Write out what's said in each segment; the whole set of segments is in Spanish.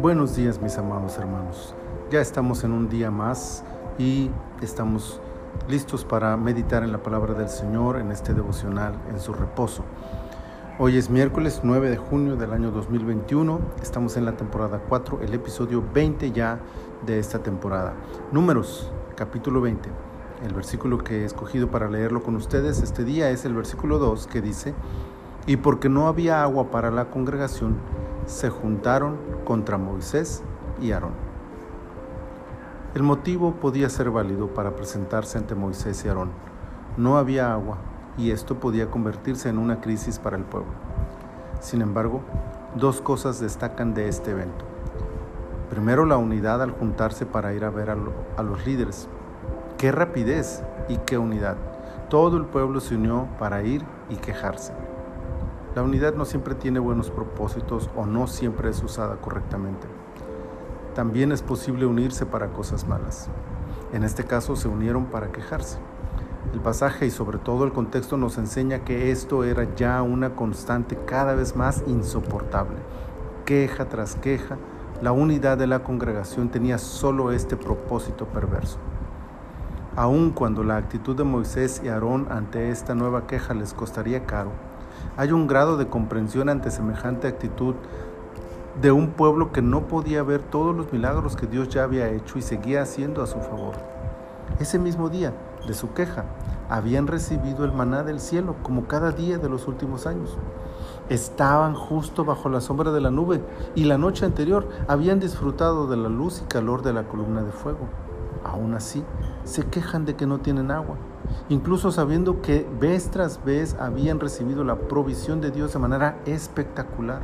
Buenos días mis amados hermanos. Ya estamos en un día más y estamos listos para meditar en la palabra del Señor en este devocional en su reposo. Hoy es miércoles 9 de junio del año 2021. Estamos en la temporada 4, el episodio 20 ya de esta temporada. Números, capítulo 20. El versículo que he escogido para leerlo con ustedes este día es el versículo 2 que dice, y porque no había agua para la congregación, se juntaron contra Moisés y Aarón. El motivo podía ser válido para presentarse ante Moisés y Aarón. No había agua y esto podía convertirse en una crisis para el pueblo. Sin embargo, dos cosas destacan de este evento. Primero, la unidad al juntarse para ir a ver a, los líderes. ¡Qué rapidez y qué unidad! Todo el pueblo se unió para ir y quejarse. La unidad no siempre tiene buenos propósitos o no siempre es usada correctamente. También es posible unirse para cosas malas. En este caso se unieron para quejarse. El pasaje y sobre todo el contexto nos enseña que esto era ya una constante cada vez más insoportable. Queja tras queja, la unidad de la congregación tenía solo este propósito perverso. Aun cuando la actitud de Moisés y Aarón ante esta nueva queja les costaría caro, hay un grado de comprensión ante semejante actitud de un pueblo que no podía ver todos los milagros que Dios ya había hecho y seguía haciendo a su favor. Ese mismo día de su queja, habían recibido el maná del cielo como cada día de los últimos años. Estaban justo bajo la sombra de la nube y la noche anterior habían disfrutado de la luz y calor de la columna de fuego. Aún así, se quejan de que no tienen agua incluso sabiendo que vez tras vez habían recibido la provisión de Dios de manera espectacular.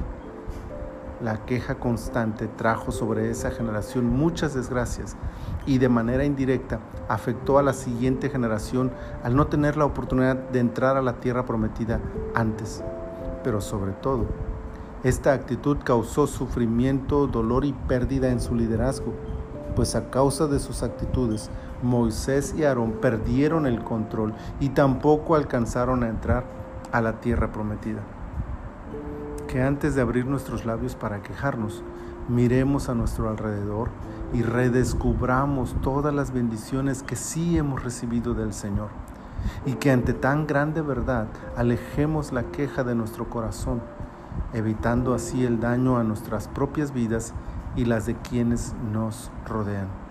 La queja constante trajo sobre esa generación muchas desgracias y de manera indirecta afectó a la siguiente generación al no tener la oportunidad de entrar a la tierra prometida antes. Pero sobre todo, esta actitud causó sufrimiento, dolor y pérdida en su liderazgo pues a causa de sus actitudes, Moisés y Aarón perdieron el control y tampoco alcanzaron a entrar a la tierra prometida. Que antes de abrir nuestros labios para quejarnos, miremos a nuestro alrededor y redescubramos todas las bendiciones que sí hemos recibido del Señor. Y que ante tan grande verdad alejemos la queja de nuestro corazón, evitando así el daño a nuestras propias vidas y las de quienes nos rodean.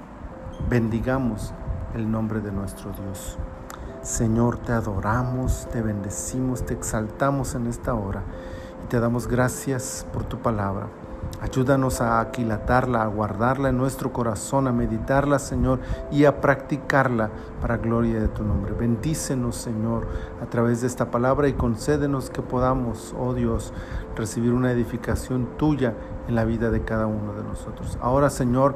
Bendigamos el nombre de nuestro Dios. Señor, te adoramos, te bendecimos, te exaltamos en esta hora y te damos gracias por tu palabra. Ayúdanos a aquilatarla, a guardarla en nuestro corazón, a meditarla, Señor, y a practicarla para gloria de tu nombre. Bendícenos, Señor, a través de esta palabra y concédenos que podamos, oh Dios, recibir una edificación tuya en la vida de cada uno de nosotros. Ahora, Señor,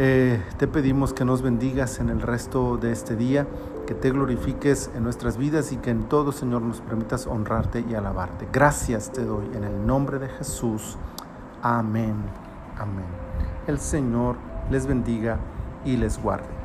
eh, te pedimos que nos bendigas en el resto de este día, que te glorifiques en nuestras vidas y que en todo, Señor, nos permitas honrarte y alabarte. Gracias te doy en el nombre de Jesús. Amén. Amén. El Señor les bendiga y les guarde.